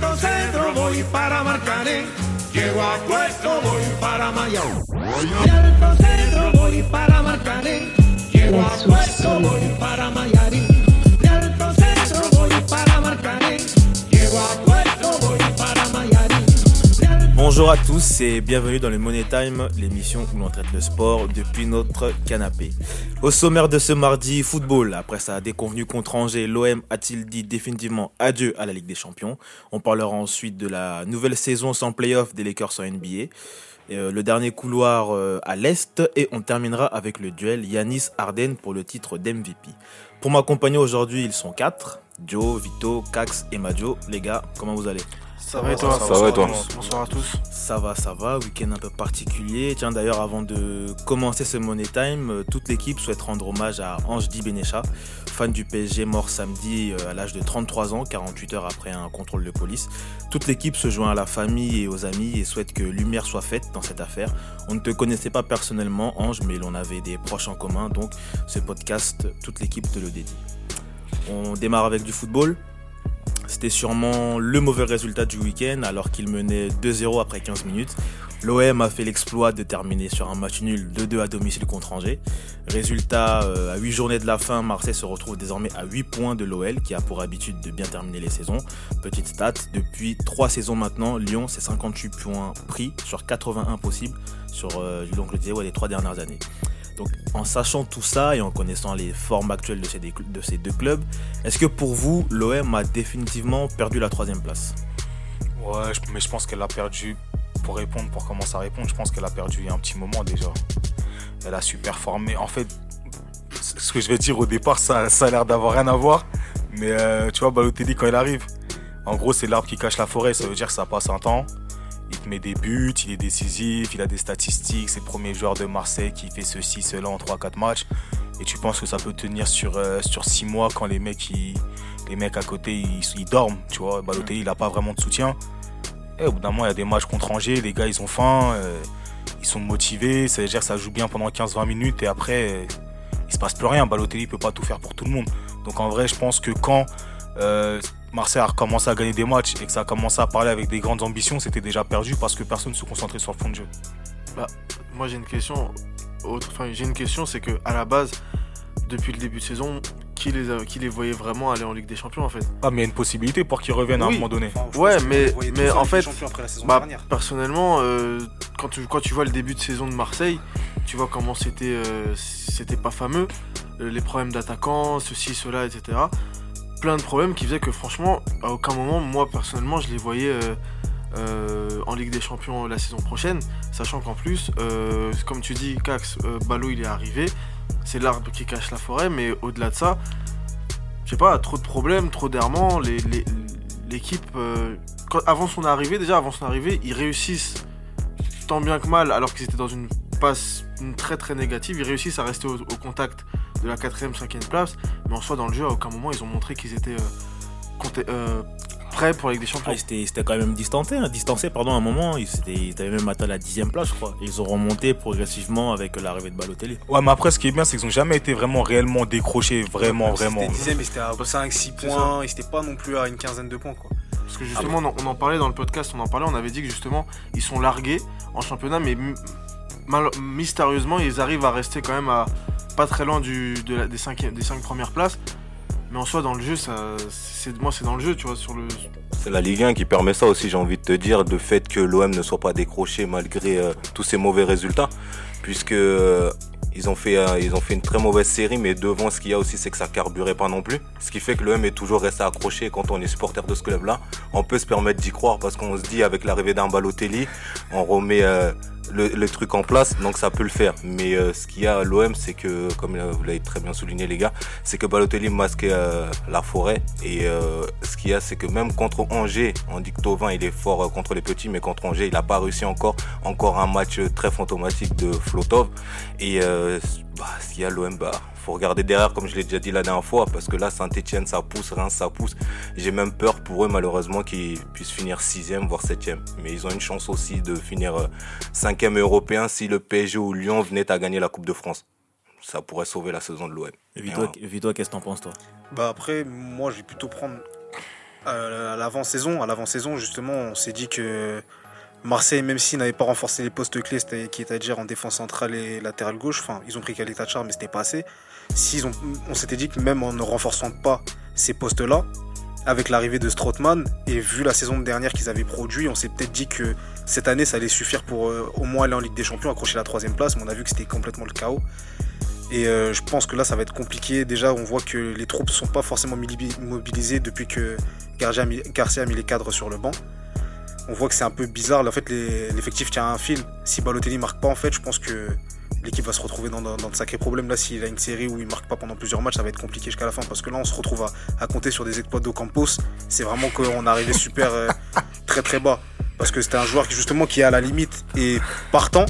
alto centro voy para Marcané. Llego a puesto, voy para Mayao. Alto centro voy para Marcané. Llego a puesto, voy para Mayarín. Bonjour à tous et bienvenue dans le Money Time, l'émission où l'on traite le sport depuis notre canapé. Au sommaire de ce mardi, football. Après sa déconvenue contre Angers, l'OM a-t-il dit définitivement adieu à la Ligue des Champions? On parlera ensuite de la nouvelle saison sans playoff des Lakers en NBA. euh, le dernier couloir euh, à l'Est et on terminera avec le duel Yanis Arden pour le titre d'MVP. Pour m'accompagner aujourd'hui, ils sont quatre. Joe, Vito, Cax et Majo. Les gars, comment vous allez? Ça va et toi Ça va et toi Bonsoir à tous. Ça va, ça va, week-end un peu particulier. Tiens, d'ailleurs, avant de commencer ce Money Time, euh, toute l'équipe souhaite rendre hommage à Ange-Di Benecha, fan du PSG mort samedi euh, à l'âge de 33 ans, 48 heures après un contrôle de police. Toute l'équipe se joint à la famille et aux amis et souhaite que lumière soit faite dans cette affaire. On ne te connaissait pas personnellement, Ange, mais l'on avait des proches en commun, donc ce podcast, toute l'équipe te le dédie. On démarre avec du football. C'était sûrement le mauvais résultat du week-end alors qu'il menait 2-0 après 15 minutes. L'OM a fait l'exploit de terminer sur un match nul 2-2 à domicile contre Angers. Résultat, euh, à 8 journées de la fin, Marseille se retrouve désormais à 8 points de l'OL qui a pour habitude de bien terminer les saisons. Petite stat, depuis 3 saisons maintenant, Lyon c'est 58 points pris sur 81 possibles sur euh, donc, le ouais, les 3 dernières années. Donc en sachant tout ça et en connaissant les formes actuelles de ces, deux- clubs, est-ce que pour vous, l'OM a définitivement perdu la troisième place? Ouais, mais je pense qu'elle a perdu. Pour répondre, pour commencer à répondre, je pense qu'elle a perdu il y a un petit moment déjà. Elle a su performer. En fait, ce que je vais dire au départ, ça, ça a l'air d'avoir rien à voir. Mais euh, tu vois, Balotelli, quand il arrive, en gros, c'est l'arbre qui cache la forêt. Ça veut dire que ça passe un temps. Met des buts, il est décisif, il a des statistiques. C'est le premier joueur de Marseille qui fait ceci, cela en 3-4 matchs. Et tu penses que ça peut tenir sur, euh, sur 6 mois quand les mecs, ils- les mecs à côté ils, dorment. Tu vois, Balotelli, il n'a pas vraiment de soutien. Et au bout d'un moment, il y a des matchs contre Angers, les gars, ils ont faim, euh, ils sont motivés, ça veut dire ça joue bien pendant 15-20 minutes et après, il se passe plus rien. Balotelli peut pas tout faire pour tout le monde. Donc en vrai, je pense que quand euh, Marseille a recommencé à gagner des matchs et que ça a commencé à parler avec des grandes ambitions, c'était déjà perdu parce que personne ne se concentrait sur le fond de jeu. Moi j'ai une question. Autre, enfin j'ai une question, c'est que à la base, depuis le début de saison, qui les, a- qui les voyait vraiment aller en Ligue des Champions en fait? Ah, mais il y a une possibilité pour qu'ils reviennent à un Oui. moment donné. Ouais, mais- mais en fait, après la saison Bah, dernière. personnellement, euh, quand, tu, quand tu vois le début de saison de Marseille, tu vois comment c'était euh, c'était pas fameux, euh, les problèmes d'attaquants, ceci, cela, etc. Plein de problèmes qui faisaient que franchement, à aucun moment, moi personnellement, je les voyais euh, euh, en Ligue des Champions la saison prochaine, sachant qu'en plus, euh, comme tu dis, Cax, Ballot il est arrivé, c'est l'arbre qui cache la forêt, mais au-delà de ça, je sais pas, trop de problèmes, trop d'errements, l'équipe, avant son arrivée, déjà avant son arrivée, ils réussissent tant bien que mal, alors qu'ils étaient dans une passe très très négative, ils réussissent à rester au, au contact de la 4ème, 5ème place, mais en soi dans le jeu, à aucun moment ils ont montré qu'ils étaient euh, conté- euh, prêts pour la Ligue des Champions. Ah, ils étaient- C'était quand même distancé, hein, distancé pardon, à un moment. Ils étaient, ils avaient même atteint la dixième place, je crois. Ils ont remonté progressivement avec l'arrivée de Balotelli. Ouais, mais après, ce qui est bien, c'est qu'ils n'ont jamais été vraiment réellement décrochés, vraiment, vraiment. C'était dixième, mais c'était à 5-6 C'est points, et c'était pas non plus à une quinzaine de points quoi. Parce que justement, on, en, on en parlait dans le podcast, on en parlait, on avait dit que justement, ils sont largués en championnat, mais mystérieusement, ils arrivent à rester quand même pas très loin des, cinq, premières places. Mais en soi, dans le jeu, ça, c'est, moi, c'est dans le jeu, tu vois, sur le. C'est la Ligue 1 qui permet ça aussi, j'ai envie de te dire, de fait que l'OM ne soit pas décroché malgré euh, tous ces mauvais résultats, puisque euh, ils ont fait euh, ils ont fait une très mauvaise série, mais devant ce qu'il y a aussi, c'est que ça carburait pas non plus, ce qui fait que l'OM est toujours resté accroché. Quand on est supporter de ce club-là, on peut se permettre d'y croire parce qu'on se dit avec l'arrivée d'un Balotelli, on remet le, le truc en place, donc ça peut le faire. Mais euh, ce qu'il y a à l'OM, c'est que, comme euh, vous l'avez très bien souligné les gars, c'est que Balotelli masque euh, la forêt. Et euh, ce qu'il y a, c'est que même contre Angers, on dit que Tovin il est fort euh, contre les petits, mais contre Angers, il n'a pas réussi encore. Encore un match euh, très fantomatique de Flotov. Et euh, bah, qu'il y a, l'OM, bah, faut regarder derrière, comme je l'ai déjà dit la dernière fois, parce que là, Saint-Etienne, ça pousse, Reims, ça pousse. J'ai même peur pour eux, malheureusement, qu'ils puissent finir sixième, voire septième. Mais ils ont une chance aussi de finir euh, cinquième européen si le PSG ou Lyon venait à gagner la Coupe de France. Ça pourrait sauver la saison de l'OM. Vito, qu'est-ce que t'en penses, toi? Bah après, moi je vais plutôt prendre Euh, à l'avant-saison, à l'avant-saison, justement, on s'est dit que Marseille, même s'ils n'avaient pas renforcé les postes clés, c'était- qui étaient à dire en défense centrale et latéral gauche, enfin, ils ont pris Khalid Tachar, mais c'était pas assez. On s'était dit que même en ne renforçant pas ces postes-là, avec l'arrivée de Strootman et vu la saison dernière qu'ils avaient produit, on s'est peut-être dit que cette année, ça allait suffire pour euh, au moins aller en Ligue des Champions, accrocher la troisième place, mais on a vu que c'était complètement le chaos. Et euh, je pense que là, ça va être compliqué. Déjà, on voit que les troupes ne sont pas forcément mobilisées depuis que Garcia a mis les cadres sur le banc. On voit que c'est un peu bizarre. En fait, l'effectif tient un fil. Si Balotelli marque pas, en fait, je pense que l'équipe va se retrouver dans, de sacrés problèmes. Là, s'il a une série où il marque pas pendant plusieurs matchs, ça va être compliqué jusqu'à la fin. Parce que là, on se retrouve à, compter sur des exploits d'Ocampos. C'est vraiment qu'on arrivé super euh, très très bas. Parce que c'était un joueur qui, justement, qui est à la limite et partant.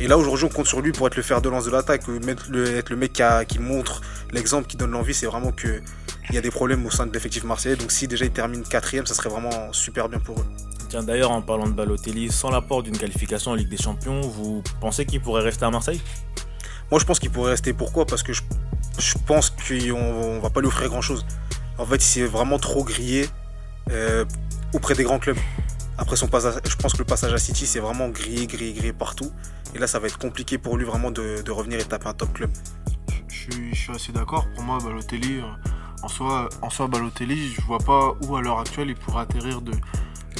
Et là, aujourd'hui, on compte sur lui pour être le fer de lance de l'attaque, être le mec qui, montre l'exemple, qui donne l'envie. C'est vraiment que il y a des problèmes au sein de l'effectif marseillais. Donc, si déjà il termine quatrième, ça serait vraiment super bien pour eux. Tiens, d'ailleurs, en parlant de Balotelli, sans l'apport d'une qualification en Ligue des Champions, vous pensez qu'il pourrait rester à Marseille? Moi, je pense qu'il pourrait rester. Pourquoi? Parce que je, je pense qu'on on va pas lui offrir grand chose. En fait, il s'est vraiment trop grillé euh, auprès des grands clubs. Après son passage, je pense que le passage à City, c'est vraiment grillé, grillé, grillé partout. Et là, ça va être compliqué pour lui vraiment de, de revenir et taper un top club. Je suis, je suis assez d'accord. Pour moi, Balotelli, euh, en soi, en soi, Balotelli, je vois pas où à l'heure actuelle il pourrait atterrir de,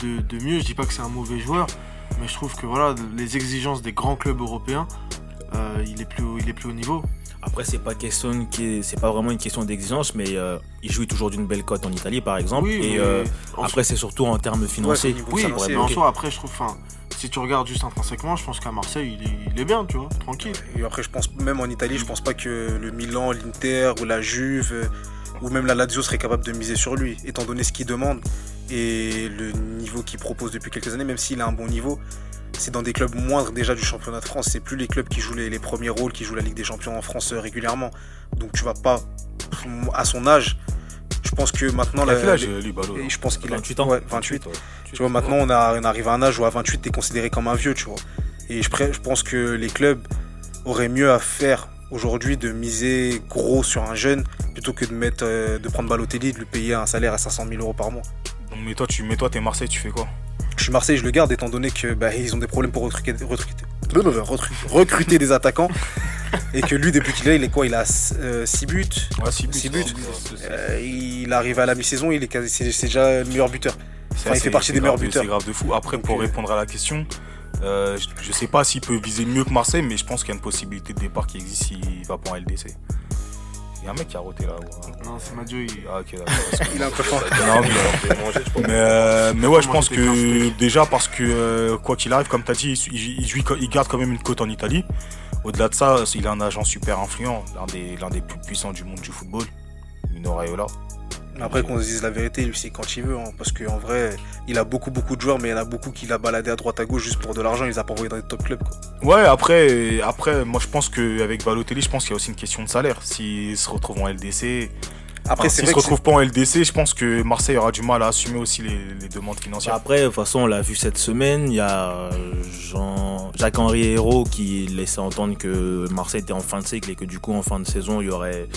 de, de mieux. Je dis pas que c'est un mauvais joueur, mais je trouve que voilà, les exigences des grands clubs européens, euh, il est plus, haut- il est plus haut niveau. Après, c'est pas question c'est pas vraiment une question d'exigence, mais euh, il jouit toujours d'une belle cote en Italie, par exemple. Oui, et euh, après, c'est surtout en termes financiers. Oui, ça pourrait mais en bloquer. soi, après, je trouve, enfin, si tu regardes juste intrinsèquement, je pense qu'à Marseille, il est, il est bien, tu vois, tranquille. Et après, je pense même en Italie, je pense pas que le Milan, l'Inter ou la Juve ou même la Lazio serait capable de miser sur lui, étant donné ce qu'il demande et le niveau qu'il propose depuis quelques années, même s'il a un bon niveau. C'est dans des clubs moindres déjà du championnat de France. C'est plus les clubs qui jouent les, les premiers rôles, qui jouent la Ligue des Champions en France euh, régulièrement. Donc tu vas pas, à son âge, je pense que maintenant. La- quel âge, les- lui, je pense qu'il a 28 ans. Ouais, 28. ouais. Tu vois, maintenant, on, a, on arrive à un âge où à 28, t'es considéré comme un vieux, tu vois. Et je, pense que les clubs auraient mieux à faire aujourd'hui de miser gros sur un jeune plutôt que de mettre, euh, de prendre Balotelli et de lui payer un salaire à 500 000 euros par mois. Mais toi, tu, mais toi, t'es Marseille, tu fais quoi Je suis Marseille, je le garde étant donné que bah, ils ont des problèmes pour recruter, recruter, des attaquants et que lui, depuis qu'il est là, il est quoi Il a 6 buts? Ouais, 6 buts. Six buts. Euh, il arrive à la mi-saison, il est quasi- c'est c'est déjà le meilleur buteur. Il fait partie des meilleurs buteurs. C'est grave de fou. Après, pour Donc, euh, répondre à la question, euh, je, je sais pas s'il peut viser mieux que Marseille, mais je pense qu'il y a une possibilité de départ qui existe s'il va pas en LDC. Il y a un mec qui a roté là. ouais. Non, c'est Madio, il... Ah, ok, d'accord. Il est un peu fort. Non, mais- Mais, euh, mais ouais, je pense que déjà parce que euh, quoi qu'il arrive, comme tu as dit, il, garde quand même une cote en Italie. Au-delà de ça, il a un agent super influent, l'un des, l'un des plus puissants du monde du football, Mino Raiola. Après qu'on se dise la vérité, lui c'est quand il veut, hein, parce qu'en vrai, il a beaucoup beaucoup de joueurs, mais il y en a beaucoup qui l'a baladé à droite à gauche juste pour de l'argent, il les a pas envoyés dans les top clubs. Quoi. Ouais, après, après moi je pense qu'avec Balotelli, je pense qu'il y a aussi une question de salaire. S'il se retrouve en LDC, Après, s'il se retrouve pas en LDC, je pense que Marseille aura du mal à assumer aussi les, les demandes financières. Après, de toute façon, on l'a vu cette semaine. Il y a euh, Jean... Jacques-Henri Hérault qui laissait entendre que Marseille était en fin de cycle et que du coup, en fin de saison, il y aurait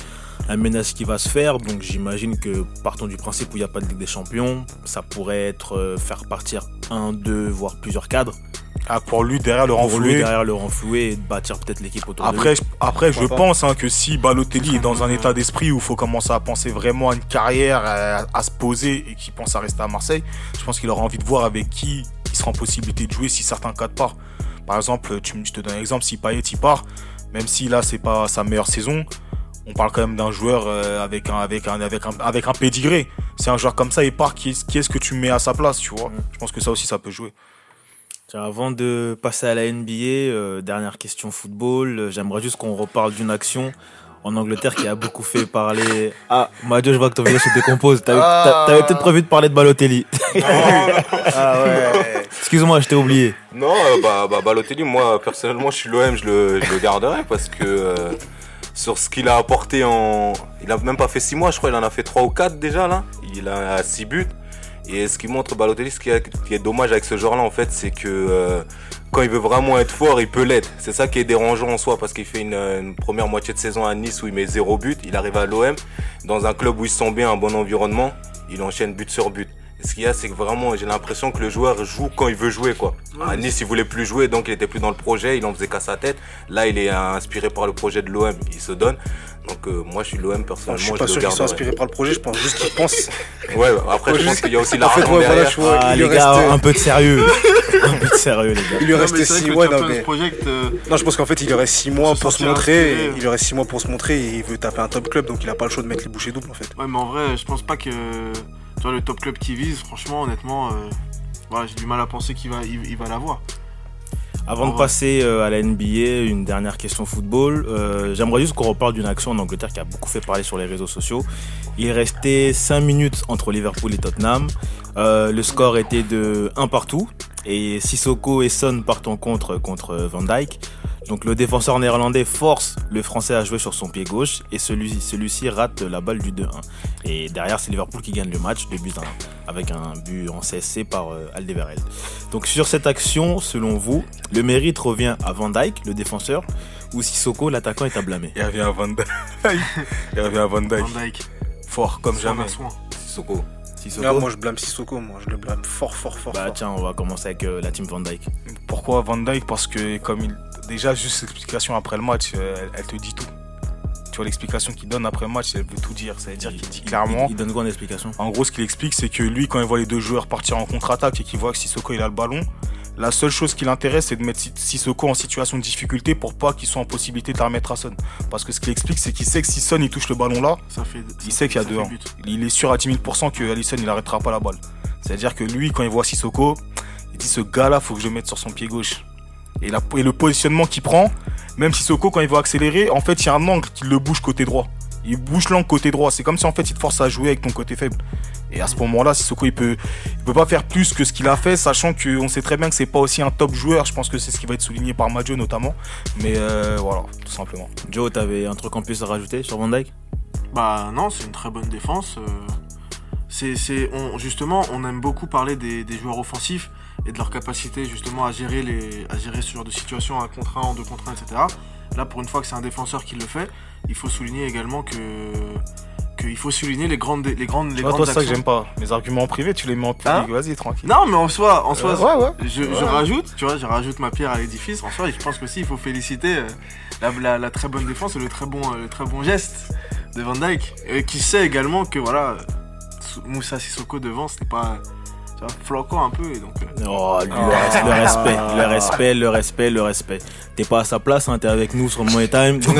un menace qui va se faire. Donc j'imagine que partant du principe où il n'y a pas de Ligue des Champions, ça pourrait être euh, faire partir un, deux, voire plusieurs cadres Ah, pour lui, derrière le pour lui renflouer. derrière le renflouer et de bâtir peut-être l'équipe autour de Après, lui. je, après, je pense hein, que si Balotelli est dans un état d'esprit où il faut commencer à penser vraiment à une carrière, à, à se poser et qu'il pense à rester à Marseille, je pense qu'il aura envie de voir avec qui il sera en possibilité de jouer si certains cas partent. Par exemple, tu, me- je te donne un exemple, si Payet il part, même si là c'est pas sa meilleure saison, on parle quand même d'un joueur euh, avec un avec un avec un avec un pédigré. C'est un joueur comme ça, il part, qui, est- qui est-ce que tu mets à sa place, tu vois? Je pense que ça aussi ça peut jouer. Tiens, avant de passer à la NBA, euh, dernière question football, euh, j'aimerais juste qu'on reparle d'une action en Angleterre qui a beaucoup fait parler. Ah, Madio, je vois que ton visage se décompose. T'avais Ah. t'a- t'avais peut-être prévu de parler de Balotelli. Ah ouais. Excuse-moi, je t'ai oublié. Non, euh, bah, bah, Balotelli, moi personnellement, je suis l'OM, je le, je le garderai parce que euh, sur ce qu'il a apporté en. Il a même pas fait 6 mois, je crois, il en a fait 3 ou 4 déjà là. Il a 6 buts. Et ce qui montre Balotelli, ce qui est, dommage avec ce genre-là, en fait, c'est que euh, quand il veut vraiment être fort, il peut l'être. C'est ça qui est dérangeant en soi parce qu'il fait une, une première moitié de saison à Nice où il met 0 but. Il arrive à l'OM, dans un club où il se sent bien, un bon environnement, il enchaîne but sur but. Ce qu'il y a, c'est que vraiment, j'ai l'impression que le joueur joue quand il veut jouer, quoi. Ouais, à Nice, il voulait plus jouer, donc il était plus dans le projet, il en faisait qu'à sa tête. Là, il est inspiré par le projet de l'OM, il se donne. Donc, euh, moi, je suis l'OM personnellement. je suis pas le sûr qu'ils soient inspirés par le projet, je pense juste qu'ils pensent. Ouais, après, je pense qu'il y a aussi En la fait, ouais, voilà, derrière. je vois, Ah, il les gars, restait- un peu de sérieux. un peu de sérieux, les gars. Il lui restait c'est vrai 6 que mois, le non mais. Project, euh, Non, je pense qu'en fait, il lui reste 6 mois Se pour se montrer. inspiré. Il lui reste 6 mois pour se montrer et il veut taper un top club, donc il a pas le choix de mettre les bouchées doubles en fait. Ouais, mais en vrai, je pense pas que tu vois, le top club qui vise, franchement, honnêtement, euh, voilà, j'ai du mal à penser qu'il va, il, il va l'avoir. Avant de Ouais. passer euh, à la NBA, une dernière question football. Euh, J'aimerais juste qu'on reparle d'une action en Angleterre qui a beaucoup fait parler sur les réseaux sociaux. Il restait 5 minutes entre Liverpool et Tottenham. Euh, le score était de 1 partout. Et Sissoko et Son partent en contre contre Van Dyke. Donc le défenseur néerlandais force le français à jouer sur son pied gauche et celui- celui-ci rate la balle du 2-1. Et derrière c'est Liverpool qui gagne le match 2 buts à 1 avec un but en CSC par euh, Alderweireld. Donc sur cette action, selon vous, le mérite revient à Van Dyke, le défenseur, ou Sissoko, l'attaquant, est à blâmer? Il avait un Van Dyke. Il avait un Van Dyke. Van Dyke, Fort comme jamais. à soin. Sissoko. Sissoko Là, moi je blâme Sissoko, moi je le blâme fort, fort, fort. Bah fort. tiens, on va commencer avec euh, la team Van Dyke. Pourquoi Van Dyke Parce que comme il... déjà juste l'explication après le match, euh, elle, elle te dit tout. Tu vois l'explication qu'il donne après le match, elle veut tout dire. Ça veut dire qu'il dit clairement. Il, il donne quoi en explication? En gros, ce qu'il explique, c'est que lui, quand il voit les deux joueurs partir en contre-attaque et qu'il voit que Sissoko il a le ballon, la seule chose qui l'intéresse, c'est de mettre Si- Sissoko en situation de difficulté pour pas qu'il soit en possibilité de la remettre à Son. Parce que ce qu'il explique, c'est qu'il sait que si Son il touche le ballon là, Ça fait, il sait qu'il y a deux ans. Il est sûr à 10 000% que Alisson il arrêtera pas la balle. C'est-à-dire que lui, quand il voit Sissoko, il dit ce gars-là, faut que je le mette sur son pied gauche. Et, la- et le positionnement qu'il prend, même Sissoko, quand il va accélérer, en fait, il y a un angle qui le bouge côté droit. Il bouge l'angle côté droit. C'est comme si en fait il te force à jouer avec ton côté faible. Et à ce moment-là, Sissoko il peut, il peut pas faire plus que ce qu'il a fait, sachant qu'on sait très bien que c'est pas aussi un top joueur. Je pense que c'est ce qui va être souligné par Maggio notamment. Mais euh, voilà, tout simplement. Joe, t'avais un truc en plus à rajouter sur Van Dyke Bah non, c'est une très bonne défense. euh, c'est, c'est, on, justement, on aime beaucoup parler des, des joueurs offensifs et de leur capacité justement à gérer, les, à gérer ce genre de situation, un contre un, en deux contre un, etc. Là, pour une fois que c'est un défenseur qui le fait, il faut souligner également que qu'il faut souligner les grandes, les grandes, les grandes toi, c'est ça que actions. j'aime pas. Mes arguments en privé, tu les mets en public. Hein Vas-y, tranquille. Non, mais en soi, en soi, Euh, ouais, ouais. Je, je rajoute, tu vois, je rajoute ma pierre à l'édifice. En soi, je pense qu'aussi il faut féliciter euh, la, la- la très bonne défense et le très bon, euh, le très bon geste de Van Dyke, et qui sait également que voilà, euh, Moussa Sissoko devant, c'était pas, tu vois, floquant un peu et donc. euh, Oh, lui, le, res- le respect, le respect, le respect, le respect. T'es pas à sa place, hein, t'es avec nous sur Money Time. Donc,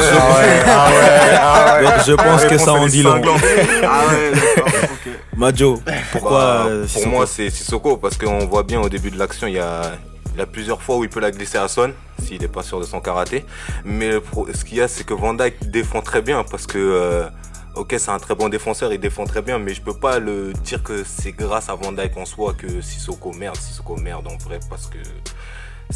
Ah donc je pense que ça en dit long. ah ouais, d'accord, ok. Majo, pourquoi Bah, euh, Pour Sissoko? moi, c'est Sissoko parce qu'on voit bien au début de l'action, il y a, il y a plusieurs fois où il peut la glisser à Son s'il n'est pas sûr de son karaté. Mais le pro- ce qu'il y a, c'est que Van Dyke défend très bien parce que, euh, ok, c'est un très bon défenseur, il défend très bien, mais je peux pas le dire que c'est grâce à Van Dyke en soi que Sissoko merde. Sissoko merde en vrai parce que.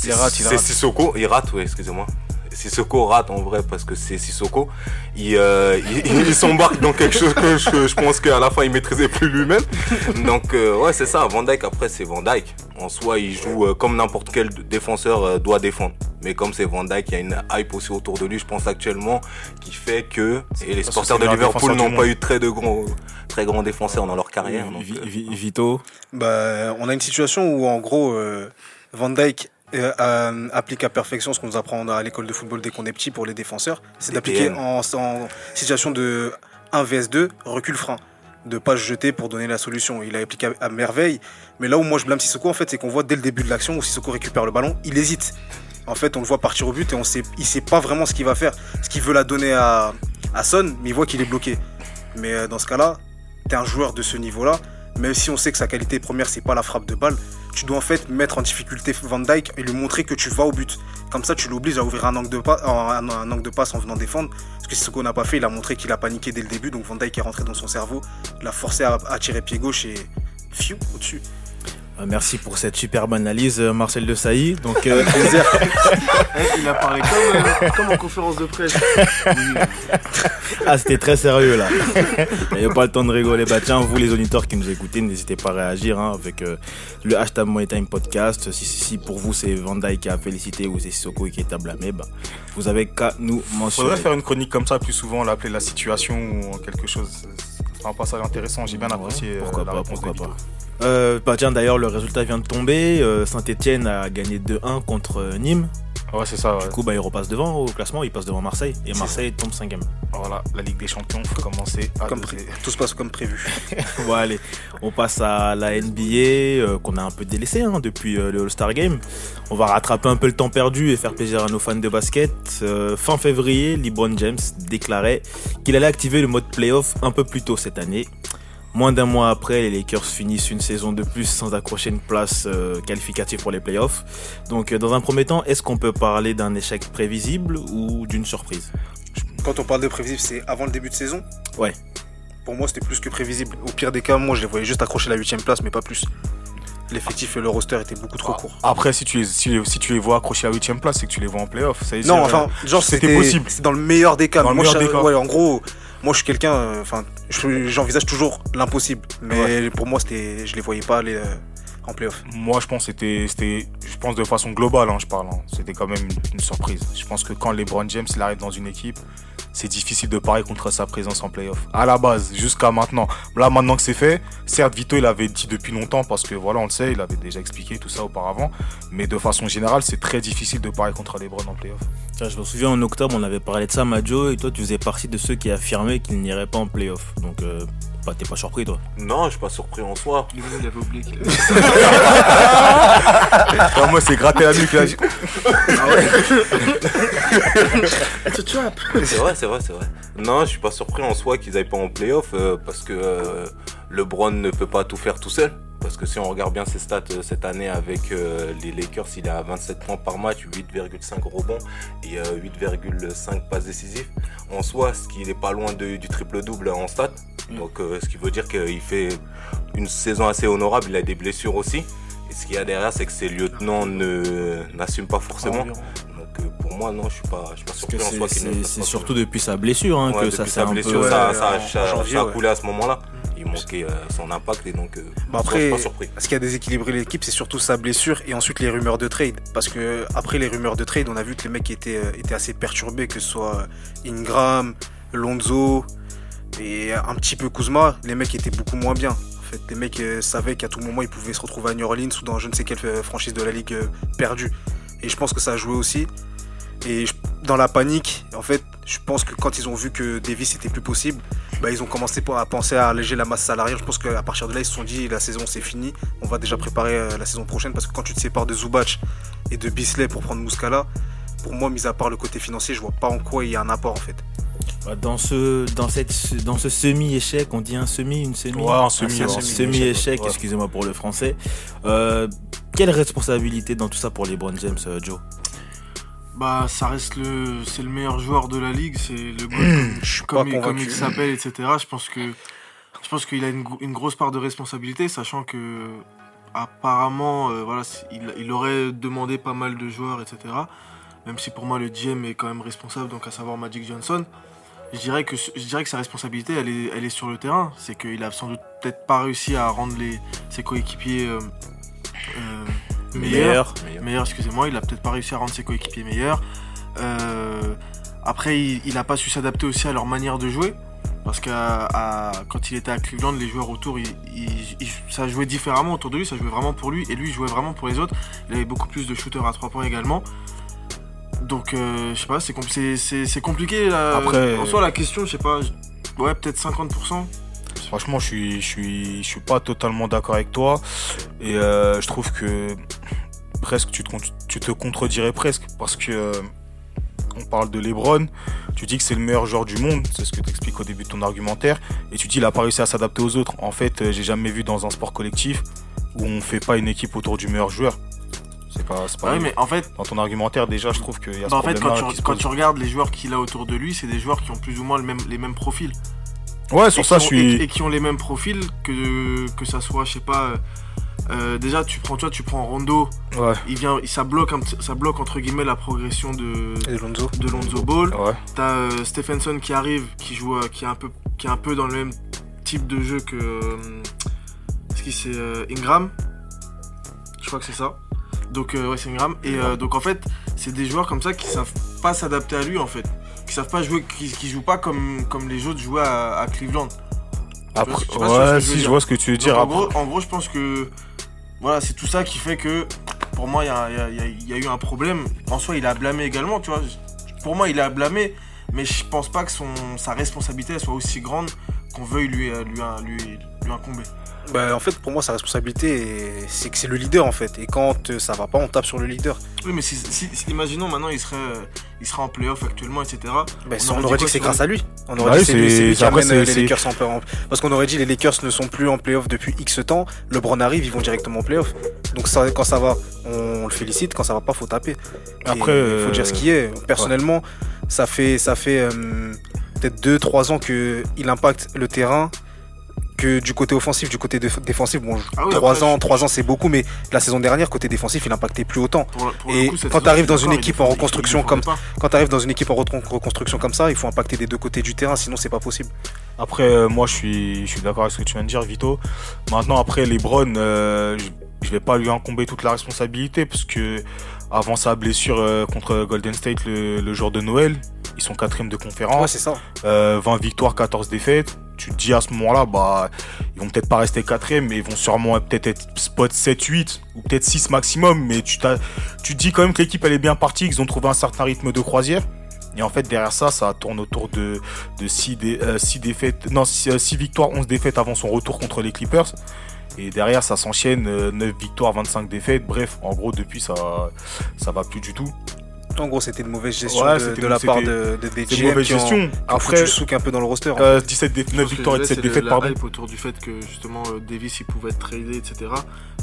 Il rate, il C'est. Sissoko, il rate, oui, excusez-moi. Sissoko rate en vrai parce que c'est Sissoko. Il, euh, il, il s'embarque dans quelque chose que je, je pense qu'à la fin il maîtrisait plus lui-même. Donc euh, ouais c'est ça. Van Dyke après c'est Van Dyke. En soi il joue euh, comme n'importe quel défenseur euh, doit défendre. Mais comme c'est Van Dyke, il y a une hype aussi autour de lui, je pense actuellement, qui fait que et les supporters de Liverpool n'ont pas eu très de grands, très grands défenseurs dans leur carrière. donc, euh, Vi- Vito, Bah, on a une situation où en gros euh, Van Dyke euh, applique à perfection ce qu'on nous apprend à l'école de football dès qu'on est petit pour les défenseurs, c'est d'appliquer en, en situation de 1 vs 2 recul frein, de pas se jeter pour donner la solution. Il a appliqué à, à merveille, mais là où moi je blâme Sissoko en fait, c'est qu'on voit dès le début de l'action où Sissoko récupère le ballon, il hésite. En fait, on le voit partir au but et on sait, il sait pas vraiment ce qu'il va faire, ce qu'il veut la donner à, à Son, mais il voit qu'il est bloqué. Mais euh, dans ce cas-là, t'es un joueur de ce niveau-là, même si on sait que sa qualité première c'est pas la frappe de balle, tu dois en fait mettre en difficulté Van Dyke et lui montrer que tu vas au but. Comme ça, tu l'obliges à ouvrir un angle de, pa- un, angle de passe en venant défendre. Parce que c'est ce qu'on n'a pas fait, il a montré qu'il a paniqué dès le début, donc Van Dyke est rentré dans son cerveau, l'a forcé à, tirer pied gauche et fiou au-dessus. Euh, merci pour cette superbe analyse, euh, Marcel de Sailly. Donc, euh, Eh, il a parlé comme, euh, comme en conférence de presse. ah, c'était très sérieux là. Il n'y a pas le temps de rigoler. Bah, tiens, vous les auditeurs qui nous écoutez, n'hésitez pas à réagir hein, avec euh, le hashtag Money Time Podcast. Si, si, si pour vous c'est Van Dyke qui a félicité ou c'est Sissoko qui est à blâmer, bah, vous avez qu'à nous mentionner. Faudrait faire une chronique comme ça plus souvent, l'appeler la situation ou quelque chose. Un passage intéressant, j'ai bien apprécié euh, pourquoi la pas, pourquoi pas. Euh, bah tiens, d'ailleurs, le résultat vient de tomber. Euh, Saint-Etienne a gagné 2-1 contre euh, Nîmes. Ouais, c'est ça. ouais. Du coup, bah, il repasse devant au classement, il passe devant Marseille. Et Marseille tombe 5 Voilà, la Ligue des Champions faut commencer à Comme doser. pré- Tout se passe comme prévu. Bon, allez, on passe à la NBA, euh, qu'on a un peu délaissé hein, depuis euh, le All-Star Game. On va rattraper un peu le temps perdu et faire plaisir à nos fans de basket. Euh, fin février, LeBron James déclarait qu'il allait activer le mode playoff un peu plus tôt cette année. Moins d'un mois après, les Lakers finissent une saison de plus sans accrocher une place euh, qualificative pour les playoffs. Donc, euh, dans un premier temps, est-ce qu'on peut parler d'un échec prévisible ou d'une surprise? Quand on parle de prévisible, c'est avant le début de saison? Ouais. Pour moi, c'était plus que prévisible. Au pire des cas, moi, je les voyais juste accrocher la 8 place, mais pas plus. L'effectif et le roster était beaucoup trop court. Après, si tu, les, si, les- si tu les vois accrochés à 8ème place, c'est que tu les vois en playoff. Ça y est, Non, c'est- enfin, genre, c'était c'était possible. C'est dans le meilleur des cas. Dans le moi, meilleur je- des cas. Ouais, en gros, moi, je suis quelqu'un. euh, Enfin, je- j'envisage toujours l'impossible. Mais pour moi, c'était, je les voyais pas aller euh, en playoff. Moi, je pense que c'était, c'était, je pense de façon globale, hein, je parle. hein. C'était quand même une, une surprise. Je pense que quand LeBron James il arrive dans une équipe, c'est difficile de parier contre sa présence en playoff. À la base, jusqu'à maintenant. Là, maintenant que c'est fait, certes, Vito, il avait dit depuis longtemps parce que voilà, on le sait, il avait déjà expliqué tout ça auparavant. Mais de façon générale, c'est très difficile de parier contre LeBron en playoff. Je me souviens en octobre, on avait parlé de ça, Majo, et toi, tu faisais partie de ceux qui affirmaient qu'il n'irait pas en playoff. Donc, euh, bah, t'es pas surpris, toi. Non, je suis pas surpris en soi. Il avait oublié qu'il avait. Ah, moi, c'est gratter la nuque là. C'est vrai, c'est vrai, c'est vrai. Non, je suis pas surpris en soi qu'ils aillent pas en playoff euh, parce que euh, LeBron ne peut pas tout faire tout seul. Parce que si on regarde bien ses stats euh, cette année avec euh, les Lakers, il est à 27 points par match, 8,5 rebonds et euh, 8,5 passes décisives. En soi, ce qui n'est pas loin de- du triple-double en stats. Donc, euh, ce qui veut dire qu'il fait une saison assez honorable. Il a des blessures aussi. Et ce qu'il y a derrière, c'est que ses lieutenants n'assument pas forcément. Donc, euh, pour moi, non, je suis pas, je suis pas surpris en c'est- soi c'est surtout depuis sa blessure hein, Ouais, que ça s'est un blessure, peu... ça, Ouais, ça a- ça- ça coulé à ce moment-là. Il manquait euh, son impact et donc euh, Bah je suis après, pas surpris. ce qui a déséquilibré l'équipe, c'est surtout sa blessure et ensuite les rumeurs de trade. Parce que après les rumeurs de trade, on a vu que les mecs étaient, euh, étaient assez perturbés, que ce soit Ingram, Lonzo et un petit peu Kuzma. Les mecs étaient beaucoup moins bien. En fait, les mecs savaient qu'à tout moment ils pouvaient se retrouver à New Orleans ou dans je ne sais quelle franchise de la ligue perdue. Et je pense que ça a joué aussi. Et je- dans la panique, en fait, je pense que quand ils ont vu que Davis était plus possible, bah, ils ont commencé à penser à alléger la masse salariale. Je pense qu'à partir de là, ils se sont dit la saison c'est fini, on va déjà préparer euh, la saison prochaine parce que quand tu te sépares de Zubac et de Bisley pour prendre Muscala, pour moi, mis à part le côté financier, je vois pas en quoi il y a un apport en fait. Bah, Dans ce, dans cette, dans ce semi-échec, on dit un semi, une semi? Ouais, un semi, un semi-échec, ouais. excusez-moi pour le français. Euh, quelle responsabilité dans tout ça pour les LeBron James, euh, Joe? Bah, ça reste le. C'est le meilleur joueur de la ligue, c'est le goal pas comme, il, comme il s'appelle, etc. Je pense que je pense qu'il a une, une grosse part de responsabilité, sachant que apparemment, euh, voilà, il, il aurait demandé pas mal de joueurs, etc. Même si pour moi le GM est quand même responsable, donc à savoir Magic Johnson. Je dirais que je dirais que sa responsabilité, elle est, elle est sur le terrain. C'est qu'il a sans doute peut-être pas réussi à rendre les, ses coéquipiers euh, euh, Meilleur. meilleur, excusez-moi, il a peut-être pas réussi à rendre ses coéquipiers meilleurs. Euh, après, il, il a pas su s'adapter aussi à leur manière de jouer. Parce que quand il était à Cleveland, les joueurs autour, il- il- il- ça jouait différemment autour de lui, ça jouait vraiment pour lui, et lui, il jouait vraiment pour les autres. Il avait beaucoup plus de shooters à 3 points également. Donc, euh, je sais pas, c'est compl- c'est- c'est- c'est compliqué. Là. Après- En soi, la question, je sais pas, ouais, peut-être 50%. Franchement, je suis, je suis, je suis pas totalement d'accord avec toi. Et euh, je trouve que presque tu te, tu te contredirais presque parce que euh, on parle de LeBron. Tu dis que c'est le meilleur joueur du monde, c'est ce que tu expliques au début de ton argumentaire. Et tu dis il a pas réussi à s'adapter aux autres. En fait, euh, j'ai jamais vu dans un sport collectif où on fait pas une équipe autour du meilleur joueur. C'est pas, c'est pas oui, mais en fait, Dans ton argumentaire, déjà, je trouve qu'il y a ce bah, en fait quand, tu, quand regardes les joueurs qu'il a autour de lui, c'est des joueurs qui ont plus ou moins le même, les mêmes profils. Ouais, sur ça, ont- je suis. et, et qui ont les mêmes profils que que ça soit je sais pas euh, euh, déjà tu prends toi tu prends Rondo. Ouais, il vient ça bloque ça bloque entre guillemets la progression de Et Lonzo. de Lonzo Ball. Ouais. t'as euh, Stephenson qui arrive qui joue euh, qui est un peu qui est un peu dans le même type de jeu que euh, ce qui c'est euh, Ingram? Je crois que c'est ça. Donc euh, ouais c'est Ingram. Et euh, donc en fait c'est des joueurs comme ça qui savent pas s'adapter à lui en fait qui savent pas jouer qui, qui jouent pas comme comme les autres jouaient à, à Cleveland Après, je ouais, si, je vois ce que tu veux Donc, dire. en, gros, en gros, je pense que voilà, c'est tout ça qui fait que pour moi, il y y a- y eu un problème. En soi, il a blâmé également, tu vois. Pour moi, il a blâmé, mais je pense pas que son, sa responsabilité soit aussi grande qu'on veuille lui, lui, lui, lui incomber. Bah, en fait, pour moi, sa responsabilité, c'est que c'est le leader en fait. Et quand euh, ça va pas, on tape sur le leader. Oui, mais si, si- si- imaginons maintenant, il serait, euh, il serait en playoff actuellement, etc. Bah, On on, aurait aurait dit que c'est grâce à lui. On aurait Bah dit que c'est lui, c'est- c'est lui qui amène euh, les Lakers en playoff. Parce qu'on aurait dit les Lakers ne sont plus en playoff depuis X temps. LeBron arrive, ils vont directement en playoff. Donc ça, quand ça va, on le félicite. Quand ça va pas, faut taper. Après, il faut dire ce qui est. Personnellement, ça fait ça fait euh, peut-être 2-3 ans que il impacte le terrain. Que du côté offensif, du côté déf- défensif, bon, Ah oui, 3 après, ans, je- 3 ans c'est beaucoup, mais la saison dernière, côté défensif, il impactait plus autant. Pour- pour Et coup, quand dans une équipe en reconstruction comme tu arrives dans une équipe en recon- reconstruction comme ça, il faut impacter des deux côtés du terrain, sinon c'est pas possible. Après, euh, moi, je suis, je suis d'accord avec ce que tu viens de dire, Vito. Maintenant, après, LeBron, euh, je, je vais pas lui incomber toute la responsabilité parce que avant sa blessure euh, contre Golden State le, le jour de Noël, ils sont quatrième de Ouais, conférence, c'est ça. euh, 20 victoires, 14 défaites. Tu te dis à ce moment-là, bah, ils vont peut-être pas rester quatrième, mais ils vont sûrement peut-être être spot 7, 8 ou peut-être 6 maximum. Mais tu, t'as- tu te dis quand même que l'équipe elle est bien partie, qu'ils ont trouvé un certain rythme de croisière. Et en fait, derrière ça, ça tourne autour de, de 6, défaites, non, 6, victoires, 11 défaites avant son retour contre les Clippers. Et derrière, ça s'enchaîne, euh, 9 victoires, 25 défaites. Bref, en gros, depuis, ça, ça va plus du tout. En gros, c'était une mauvaise gestion Ouais, de, la part de, de- des C'est une GM mauvaise qui ont- gestion. qui ont Après, foutu le souk un peu dans le roster. hein. euh, 17 défaites, 9 Je pense que victoires et là, 7 c'est défaites, la pardon. hype autour du fait que justement euh, Davis il pouvait être tradé, etc.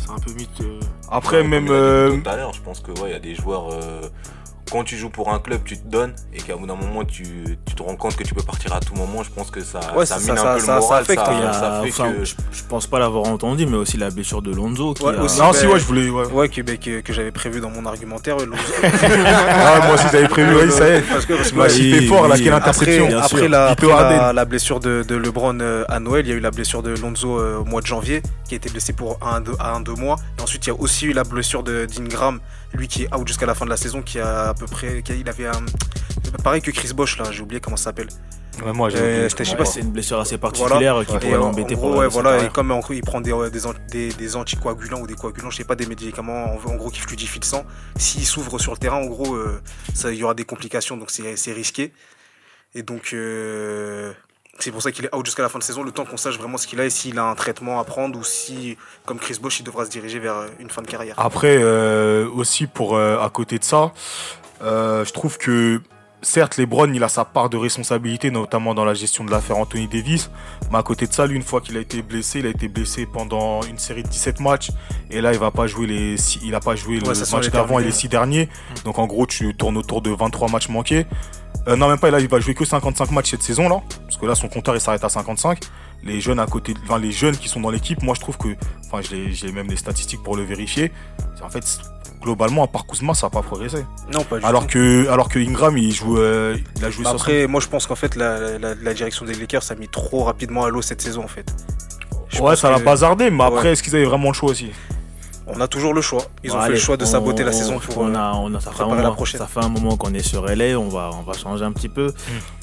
C'est un peu mythe. euh, Après, même. euh, Tout à l'heure, je pense que ouais, il y a des joueurs. Quand tu joues pour un club, tu te donnes et qu'à bout d'un moment, tu, tu te rends compte que tu peux partir à tout moment. Je pense que ça, Ouais, ça ça- mine ça- un peu ça- le ça moral. affecte, ça, Il y a- ça fait enfin, que. je, je pense pas l'avoir entendu, mais aussi la blessure de Lonzo qui Ouais, a- aussi. Non, si, ouais, je voulais. Ouais. Ouais, que, que, que j'avais prévu dans mon argumentaire. Lonzo. Ah, moi aussi, j'avais prévu, oui, ça y est. Parce que, parce que, Bah, t'es fort, là, quelle Après, interception. la, Vito après la- Harden. la blessure de, de LeBron euh, à Noël, il y a eu la blessure de Lonzo euh, au mois de janvier, qui a été blessé pour un, deux, un, deux mois. Et ensuite, il y a aussi eu la blessure de d'Ingram, lui qui est out jusqu'à la fin de la saison, qui a peu près. Il avait un. Pareil que Chris Bosch, là, j'ai oublié comment ça s'appelle. Ouais, moi, j'ai Euh, je sais pas c'est une blessure assez particulière qui Ouais. pourrait l'embêter en pour ouais, voilà, et comme en gros, il prend des, euh, des, des, des anticoagulants ou des coagulants, je sais pas, des médicaments en, en gros qui fluidifient le sang, s'il s'ouvre sur le terrain, en gros, euh, ça, il y aura des complications, donc c'est c'est risqué. Et donc, euh, c'est pour ça qu'il est out jusqu'à la fin de saison, le temps qu'on sache vraiment ce qu'il a et s'il a un traitement à prendre ou si, comme Chris Bosch, il devra se diriger vers une fin de carrière. Après, euh, aussi pour euh, à côté de ça, euh, je trouve que certes, LeBron, il a sa part de responsabilité, notamment dans la gestion de l'affaire Anthony Davis. Mais à côté de ça, lui, une fois qu'il a été blessé, il a été blessé pendant une série de 17 matchs. Et là, il va pas jouer les six- il a pas joué Ouais, le match d'avant et les six derniers. Donc en gros, tu tournes autour de 23 matchs manqués. Euh, non, même pas, là, il va jouer que 55 matchs cette saison-là. Parce que là, son compteur, il s'arrête à 55. Les jeunes à côté, enfin, les jeunes qui sont dans l'équipe, moi, je trouve que, enfin, j'ai même les statistiques pour le vérifier. En fait, globalement, à part Kuzma, ça n'a pas progressé. Non, pas du Alors tout. que, alors que Ingram, il joue, euh, il a joué Bah 60. Après, moi, je pense qu'en fait, la, la, la direction des Lakers a mis trop rapidement à l'eau cette saison, en fait. Je Ouais, ça l'a que- bazardé, mais après, est-ce qu'ils avaient vraiment le choix aussi? On a toujours le choix. Ils ont fait le choix de on- saboter la on- saison pour. On euh, a, on a, ça, fait un la moment, prochaine. ça fait un moment qu'on est sur LA, on va, on va changer un petit peu.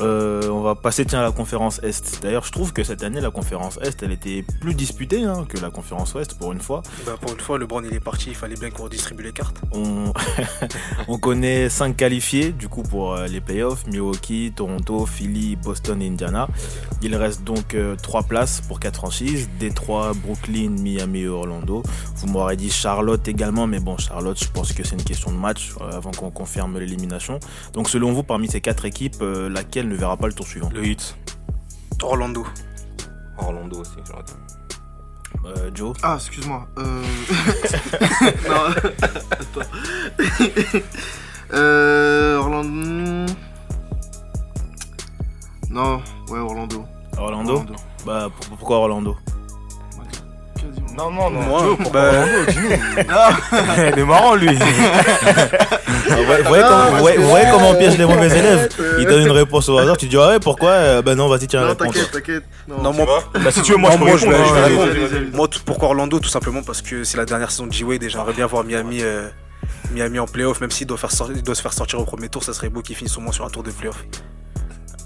Euh, on va passer tiens, à la conférence Est. D'ailleurs, je trouve que cette année, la conférence Est, elle était plus disputée hein, que la conférence Ouest pour une fois. Bah, pour une fois, LeBron il est parti, il fallait bien qu'on redistribue les cartes. On, on connaît 5 qualifiés du coup pour euh, les playoffs Milwaukee, Toronto, Philly, Boston et Indiana. Il reste donc 3 places pour 4 franchises Détroit, Brooklyn, Miami et Orlando. Vous m'aurez dit Charlotte également, mais bon, Charlotte, je pense que c'est une question de match euh, avant qu'on confirme l'élimination. Donc, selon vous, parmi ces 4 équipes, euh, laquelle ne verra pas le tour suivant? Le hit. Orlando. Orlando aussi, j'aurais dit. Euh, Joe? Ah, excuse-moi. Euh... non, attends. euh, Orlando. Non, ouais, Orlando? Orlando Bah, pour- pourquoi Orlando? Non, non, non. Moi, Joe, pourquoi bah- Orlando Dis-nous. Il est marrant, lui. Ah, ouais, Vous voyez comment, on piège les mauvais élèves Il donne une réponse au hasard, tu dis ah ouais pourquoi Ben non vas-y tiens Non, réponse. t'inquiète, t'inquiète. Non, moi, Bah, si tu veux, moi, Non, je peux moi, je vais- je vais hein. répondre. Moi, pourquoi Orlando Tout simplement parce que c'est la dernière saison de G-Wade et j'aimerais bien voir Miami, euh, Miami en playoff, même s'il doit, faire sortir- il doit se faire sortir au premier tour, ça serait beau qu'il finisse au moins sur un tour de playoff.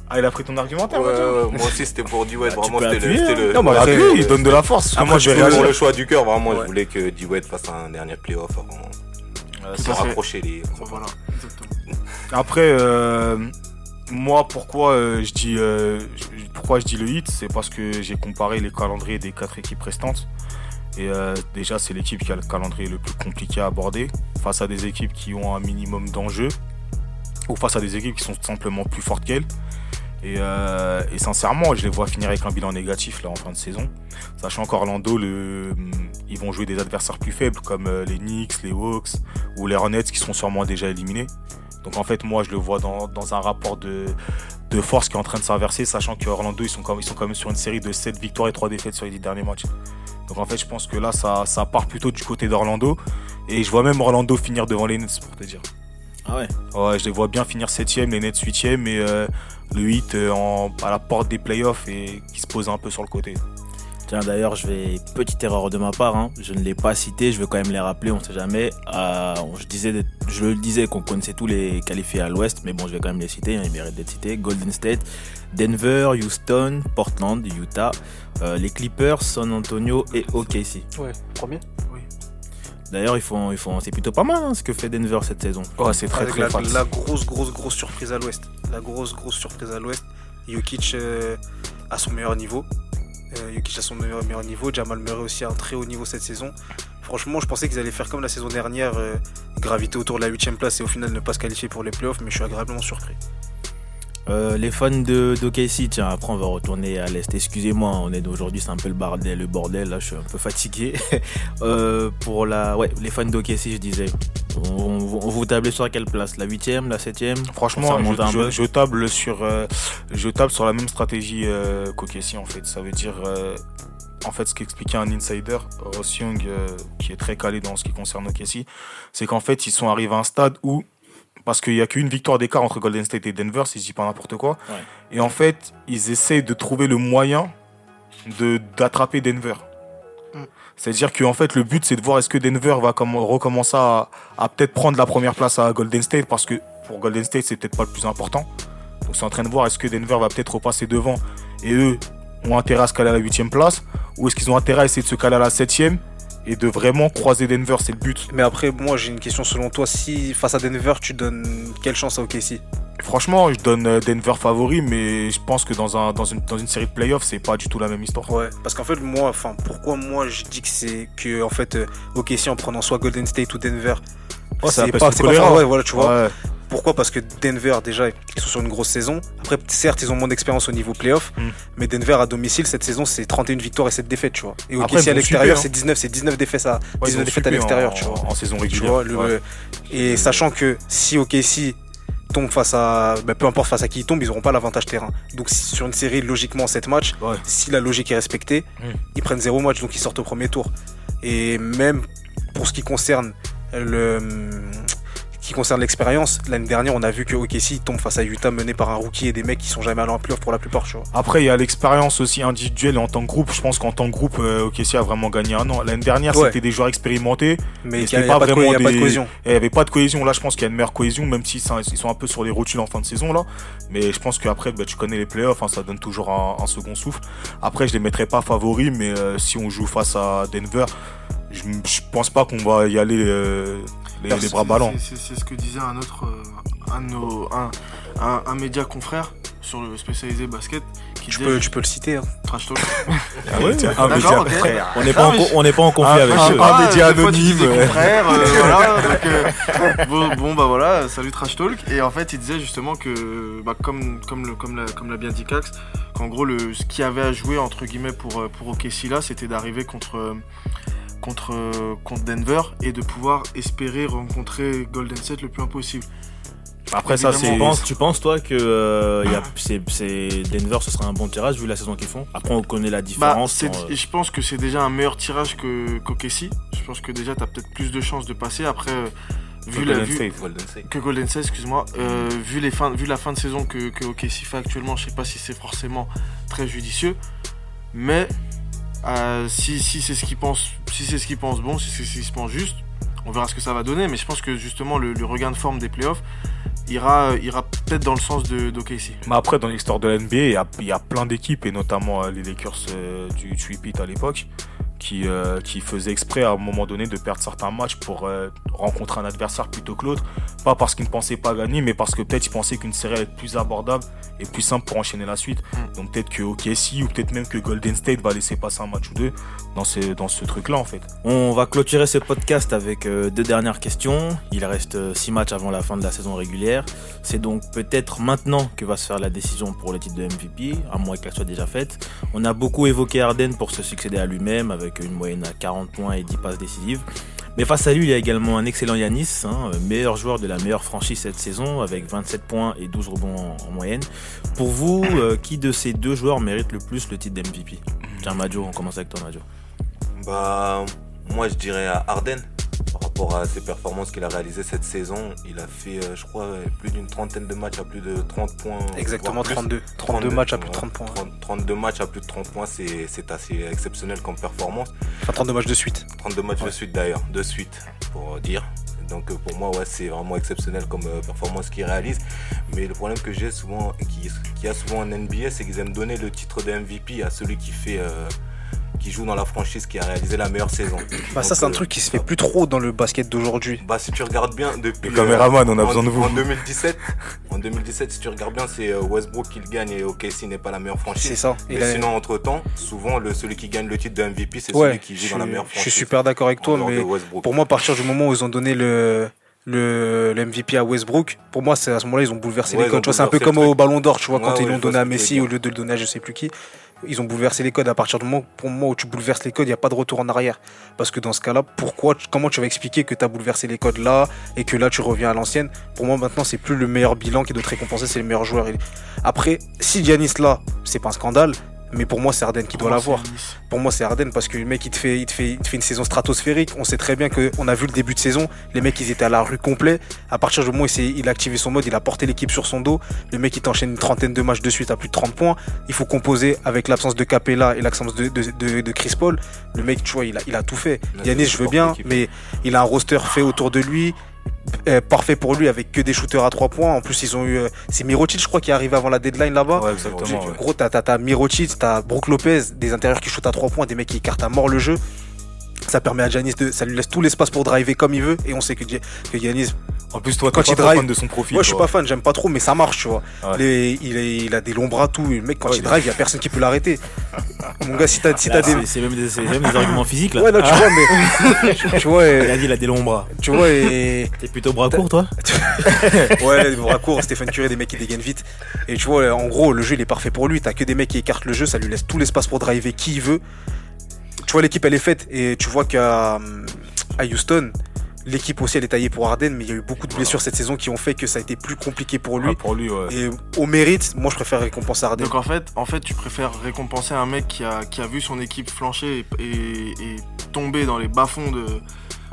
Ah, il a pris ton argumentaire, Ouais, Mathieu ouais, moi aussi c'était pour D-Wade, Bah, vraiment c'était le, le- Non, mais appuie, il donne de la force. après, moi, je vais Pour le choix du cœur, vraiment, je voulais que D-Wade fasse un dernier playoff avant fait. rapprocher les. Voilà. Après, euh, moi, pourquoi euh, je dis euh, pourquoi je dis le hit, c'est parce que j'ai comparé les calendriers des quatre équipes restantes. Et euh, déjà, c'est l'équipe qui a le calendrier le plus compliqué à aborder face à des équipes qui ont un minimum d'enjeux ou face à des équipes qui sont simplement plus fortes qu'elles. Et, euh, et sincèrement, je les vois finir avec un bilan négatif là en fin de saison. Sachant qu'Orlando, le, ils vont jouer des adversaires plus faibles comme euh, les Knicks, les Hawks ou les Hornets qui seront sûrement déjà éliminés. Donc en fait, moi, je le vois dans, un rapport de, force qui est en train de s'inverser, sachant qu'Orlando, ils sont, quand, ils sont quand même sur une série de 7 victoires et 3 défaites sur les 10 derniers matchs. Donc en fait, je pense que là, ça part plutôt du côté d'Orlando. Et je vois même Orlando finir devant les Nets, pour te dire. Ah ouais. Ouais, je les vois bien finir 7ème, les Nets 8ème, et euh, le 8 euh, en, à la porte des playoffs et qui se pose un peu sur le côté. Tiens, d'ailleurs, je vais. Petite erreur de ma part, hein. je ne l'ai pas cité, je vais quand même les rappeler, on sait jamais. Euh, je, disais, je le disais qu'on connaissait tous les qualifiés à l'ouest, mais bon, je vais quand même les citer, hein, ils méritent d'être cités. Golden State, Denver, Houston, Portland, Utah, euh, les Clippers, San Antonio et OKC. Ouais, premier. D'ailleurs, ils font, ils font, c'est plutôt pas mal hein, ce que fait Denver cette saison. Ouais, c'est très Avec très la, fat. la grosse, grosse, grosse surprise à l'ouest. La grosse, grosse surprise à l'ouest. Jokic euh, à son meilleur niveau. Euh, Jokic à son meilleur, meilleur niveau. Jamal Murray aussi à un très haut niveau cette saison. Franchement, je pensais qu'ils allaient faire comme la saison dernière, euh, graviter autour de la 8ème place et au final ne pas se qualifier pour les playoffs, mais je suis agréablement surpris. Euh, les fans de d'OKC, tiens, après on va retourner à l'Est. Excusez-moi, on est aujourd'hui, c'est un peu le bordel, le bordel, là je suis un peu fatigué. Euh, pour la. Ouais, les fans d'OKC, je disais. On, on- on vous tablez sur quelle place? La 8ème, la 7ème Ça Franchement, remonte un je, peu. je- je table sur, euh, je table sur la même stratégie qu'OKC en fait. Ça veut dire, en fait, ce qu'expliquait un insider, Ross Young, euh, qui est très calé dans ce qui concerne OKC, c'est qu'en fait, ils sont arrivés à un stade où, parce qu'il n'y a qu'une victoire d'écart entre Golden State et Denver, si je dis pas n'importe quoi, Ouais. et en fait, ils essayent de trouver le moyen de d'attraper Denver. Mm. C'est-à-dire que en fait le but c'est de voir est-ce que Denver va comme- recommencer à, à peut-être prendre la première place à Golden State parce que pour Golden State c'est peut-être pas le plus important. Donc c'est en train de voir est-ce que Denver va peut-être repasser devant et eux ont intérêt à se caler à la huitième place ou est-ce qu'ils ont intérêt à essayer de se caler à la septième et de vraiment croiser Denver c'est le but. Mais après, moi j'ai une question selon toi. Si face à Denver, tu donnes quelle chance à OKC Franchement je donne euh, Denver favori mais je pense que dans, un, dans, une, dans une série de playoffs c'est pas du tout la même histoire. Ouais, parce qu'en fait, moi, enfin, pourquoi moi je dis que c'est que en fait, euh, OKC en prenant soit Golden State ou Denver, c'est pas, pas ouais, voilà, tu vois. Ouais. Pourquoi? Parce que Denver, déjà, ils sont sur une grosse saison. Après, certes, ils ont moins d'expérience au niveau playoff, Mm. mais Denver à domicile, cette saison, c'est 31 victoires et 7 défaites, tu vois. Et Après, ils à l'extérieur, c'est 19, c'est 19 défaites à, Ouais, 19 ils ont défaites à l'extérieur, tu vois. En saison régulière. vois, le- Ouais. Et sachant que si OKC tombe face à, bah, peu importe face à qui ils tombent, ils n'auront pas l'avantage terrain. Donc si- sur une série, logiquement, 7 matchs, Ouais. si la logique est respectée, Mm. ils prennent 0 match, donc ils sortent au premier tour. Et même pour ce qui concerne le qui concerne l'expérience, l'année dernière, on a vu que OKC tombe face à Utah mené par un rookie et des mecs qui sont jamais allés en playoff pour la plupart, tu vois. Après, il y a l'expérience aussi individuelle et en tant que groupe. Je pense qu'en tant que groupe, euh, OKC a vraiment gagné un an. L'année dernière, Ouais. c'était des joueurs expérimentés. Mais il n'y a, pas de cohésion. Et il n'y avait pas de cohésion. Là, je pense qu'il y a une meilleure cohésion, même s'ils sont, un peu sur les rotules en fin de saison. là. Mais je pense qu'après, bah, tu connais les playoffs, hein, ça donne toujours un, un second souffle. Après, je les mettrai pas favoris, mais euh, si on joue face à Denver, je, je pense pas qu'on va y aller euh, les, les bras C'est- ballants. ce que disait un autre, euh, un, de nos- un, un- un média confrère sur le spécialisé basket qui Tu disait peux, tu peux le citer. hein. trash talk. Ah ouais, tiens, un média ok. frère. On n'est pas, on n'est pas en conflit Ah, avec ah, eux. ah, média anonyme. euh, voilà, donc, euh, bon, bon, bah voilà, salut Trash Talk. Et en fait, il disait justement que, bah, comme, comme, le, comme, l'a, comme l'a bien dit Cax, qu'en gros, le, ce qu'il y avait à jouer, entre guillemets, pour, pour OKC là, c'était d'arriver contre, euh, contre, contre Denver et de pouvoir espérer rencontrer Golden State le plus loin possible. Après, ça, c'est. Tu penses, tu penses toi que euh, y a- c'est, c'est- Denver ce serait un bon tirage vu la saison qu'ils font? Après on connaît la Bah, différence. euh, je pense que c'est déjà un meilleur tirage que qu'OKC. Je pense que déjà, tu as peut-être plus de chances de passer. Après, euh, vu la Golden vue, State. Golden State. que Golden State, excuse-moi, euh, vu, les fins, vu la fin de saison que, que OKC fait actuellement, je sais pas si c'est forcément très judicieux, mais euh, si, c'est ce qu'ils pensent, bon, si c'est ce qu'ils pensent juste, on verra ce que ça va donner. Mais je pense que justement le, regain de forme des playoffs, ira, ira peut-être dans le sens de d'OKC. Mais après, dans l'histoire de la NBA, il y a, il y a plein d'équipes, et notamment euh, les Lakers euh, du Tweepit à l'époque, qui, euh, qui faisaient exprès à un moment donné de perdre certains matchs pour euh, rencontrer un adversaire plutôt que l'autre. Pas parce qu'ils ne pensaient pas gagner, mais parce que peut-être ils pensaient qu'une série allait être plus abordable et plus simple pour enchaîner la suite. Mm. Donc peut-être que OKC ou peut-être même que Golden State va laisser passer un match ou deux dans ce, dans ce truc-là en fait. On va clôturer ce podcast avec euh, deux dernières questions. Il reste 6 matchs avant la fin de la saison régulière. C'est donc peut-être maintenant que va se faire la décision pour le titre de MVP, à moins qu'elle soit déjà faite. On a beaucoup évoqué Harden pour se succéder à lui-même avec une moyenne à 40 points et 10 passes décisives. Mais face à lui, il y a également un excellent Yanis, hein, meilleur joueur de la meilleure franchise cette saison, avec 27 points et 12 rebonds en, en moyenne. Pour vous, euh, qui de ces deux joueurs mérite le plus le titre d'MVP Tiens, Majo, on commence avec toi, Majo. Bah, moi je dirais Arden. Par rapport à ses performances qu'il a réalisées cette saison, il a fait, euh, je crois, euh, plus d'une trentaine de matchs à plus de 30 points. Exactement voire plus. 32. 32 matchs à plus de 30 points. 30 32 matchs à plus de 30 points, c'est assez exceptionnel comme performance. Enfin, 32 matchs de suite. 32 matchs de suite d'ailleurs, de suite, pour euh, dire. Donc pour moi, ouais, c'est vraiment exceptionnel comme performance qu'il réalise. Mais le problème que j'ai souvent, qui, qui a souvent en NBA, c'est qu'ils aiment donner le titre de MVP à celui qui fait, euh, qui joue dans la franchise, qui a réalisé la meilleure saison. Bah, ça, c'est un euh, truc qui se fait plus trop dans le basket d'aujourd'hui. Bah si tu regardes bien depuis Les caméramans, on a en- besoin de vous. En 2017, en 2017 si tu regardes bien c'est euh, Westbrook qui le gagne et OKC n'est pas la meilleure C'est franchise. ça. Mais a- sinon entre temps, souvent le celui qui gagne le titre de MVP c'est Ouais, celui qui je joue suis, dans la meilleure je franchise. suis super d'accord avec toi, mais pour moi, à partir du moment où ils ont donné le, le, le MVP à Westbrook, pour moi, c'est à ce moment-là, ils ont bouleversé Ouais, les codes. C'est un peu comme le au. Ballon d'Or, tu vois, quand Ouais, ils l'ont je donné à Messi au lieu de le donner à je sais plus qui. Ils ont bouleversé les codes. À partir du moment, pour moi, où tu bouleverses les codes, il n'y a pas de retour en arrière. Parce que dans ce cas-là, pourquoi, comment tu vas expliquer que tu as bouleversé les codes là et que là tu reviens à l'ancienne? Pour moi, maintenant, c'est plus le meilleur bilan qui doit te récompenser, c'est le meilleur joueur. Après, si Giannis là, c'est pas un scandale. Mais pour moi, c'est Arden qui doit l'avoir. Pour moi, c'est Arden parce que le mec, il te fait, il te fait, il te fait une saison stratosphérique. On sait très bien qu'on a vu le début de saison. Les mecs, ils étaient à la rue complet. À partir du moment où il, a activé son mode, il a porté l'équipe sur son dos. Le mec, il t'enchaîne une trentaine de matchs de suite à plus de 30 points. Il faut composer avec l'absence de Capella et l'absence de, de, de- de Chris Paul. Le mec, tu vois, il a, il a tout fait. Yanis, je veux bien, mais il a un roster fait autour de lui. Euh, parfait pour lui avec que des shooters à 3 points. En plus, ils ont eu. euh, c'est Mirotic, je crois, qui est arrivé avant la deadline là-bas. Ouais, exactement. ouais. Gros, t'as, t'as, t'as Mirotic, t'as Brook Lopez, des intérieurs qui shootent à 3 points, des mecs qui écartent à mort le jeu. Ça permet à Giannis de. Ça lui laisse tout l'espace pour driver comme il veut. Et on sait que, que Giannis. En plus, toi, Quand il pas drive- fan de son profil. Moi, je suis pas fan, j'aime pas trop, mais ça marche, tu vois. Ouais. Les- il, est- il a des longs bras, tout. Le mec, quand il- drive, il y a personne qui peut l'arrêter. Mon gars, si t'as, si Là, t'as des. c'est, même des, c'est même des arguments physiques là. Ouais, là, tu vois, mais. tu vois, Il a dit il a des longs bras. tu vois, et. T'es plutôt bras court toi Ouais, bras courts, Stephen Curry, des mecs qui dégainent vite. Et tu vois, en gros, le jeu, il est parfait pour lui. T'as que des mecs qui écartent le jeu, ça lui laisse tout l'espace pour driver qui il veut. Tu vois, l'équipe, elle est faite. Et tu vois qu'à à Houston, l'équipe aussi, elle est taillée pour Harden, mais il y a eu beaucoup de blessures cette saison qui ont fait que ça a été plus compliqué pour lui. Ah, pour lui, ouais. Et au mérite, moi, je préfère récompenser Harden. Donc en fait, en fait, tu préfères récompenser un mec qui a, qui a vu son équipe flancher et, et- et tomber dans les bas-fonds de,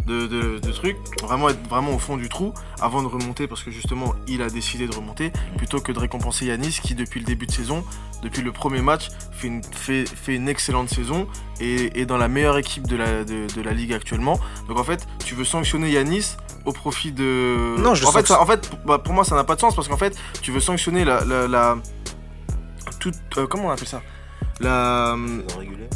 de, de- de trucs, vraiment être vraiment au fond du trou avant de remonter parce que justement il a décidé de remonter, plutôt que de récompenser Yanis qui depuis le début de saison, depuis le premier match, fait une, fait, fait une excellente saison et est dans la meilleure équipe de la, de, de la ligue actuellement. Donc en fait, tu veux sanctionner Yanis au profit de. Non, je en fait, ça- en fait, pour, bah, pour moi, ça n'a pas de sens parce qu'en fait, tu veux sanctionner la, la, la- toute, euh, comment on appelle ça? La Saison régulière.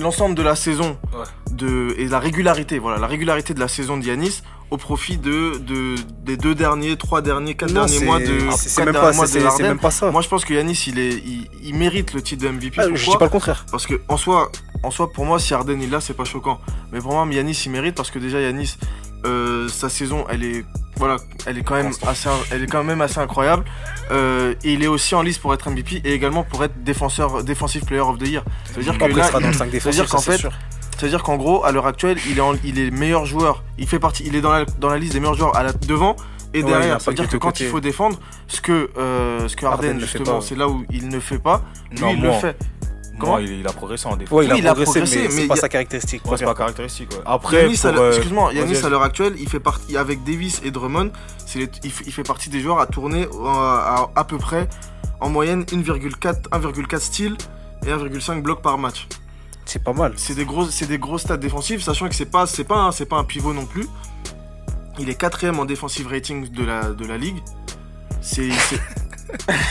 L'ensemble de la saison Ouais. de et la régularité voilà la régularité de la saison d'Yanis au profit de, de des deux derniers trois derniers quatre Non, derniers mois de c'est- même pas, mois de même pas ça. moi je pense que Yanis il est il, il mérite le titre de MVP Ah, je dis pas le contraire. parce que en soi, en soi, pour moi, si Harden est là, c'est pas choquant. Mais pour moi, Yanis il mérite parce que déjà Yanis, euh, sa saison, elle est, voilà, elle est quand même assez, elle est quand même assez incroyable. Euh, et il est aussi en liste pour être MVP et également pour être défenseur, defensive player of the year. Ça veut dire Après, là, sera dans le il- 5 ça veut défensif, dire qu'en fait, c'est-à-dire qu'en gros, à l'heure actuelle, il est, en- il est meilleur joueur. Il fait partie, il est dans la, dans la liste des meilleurs joueurs à la, devant et derrière. a Ça pas veut dire que quand côté. il faut défendre, ce que, euh, ce que fait justement, c'est là où il ne fait pas. Lui, Non, il le fait. Comment il, il a progressé en défense. Ouais, il a Oui, il a progressé, mais mais c'est pas a- sa caractéristique. Ouais, c'est première. pas caractéristique. ouais. Après, Yanis, à pour, l'heure- euh, excuse-moi, Yanis à l'heure actuelle, il fait partie avec Davis et Drummond, c'est les- il, fait, il fait partie des joueurs à tourner euh, à, à, peu près en moyenne 1,4 1,4 steals et 1,5 blocs par match. C'est pas mal. C'est des gros c'est des gros stats défensifs, sachant que c'est pas c'est pas un, c'est pas un pivot non plus. Il est quatrième en defensive rating de la de la ligue. c'est.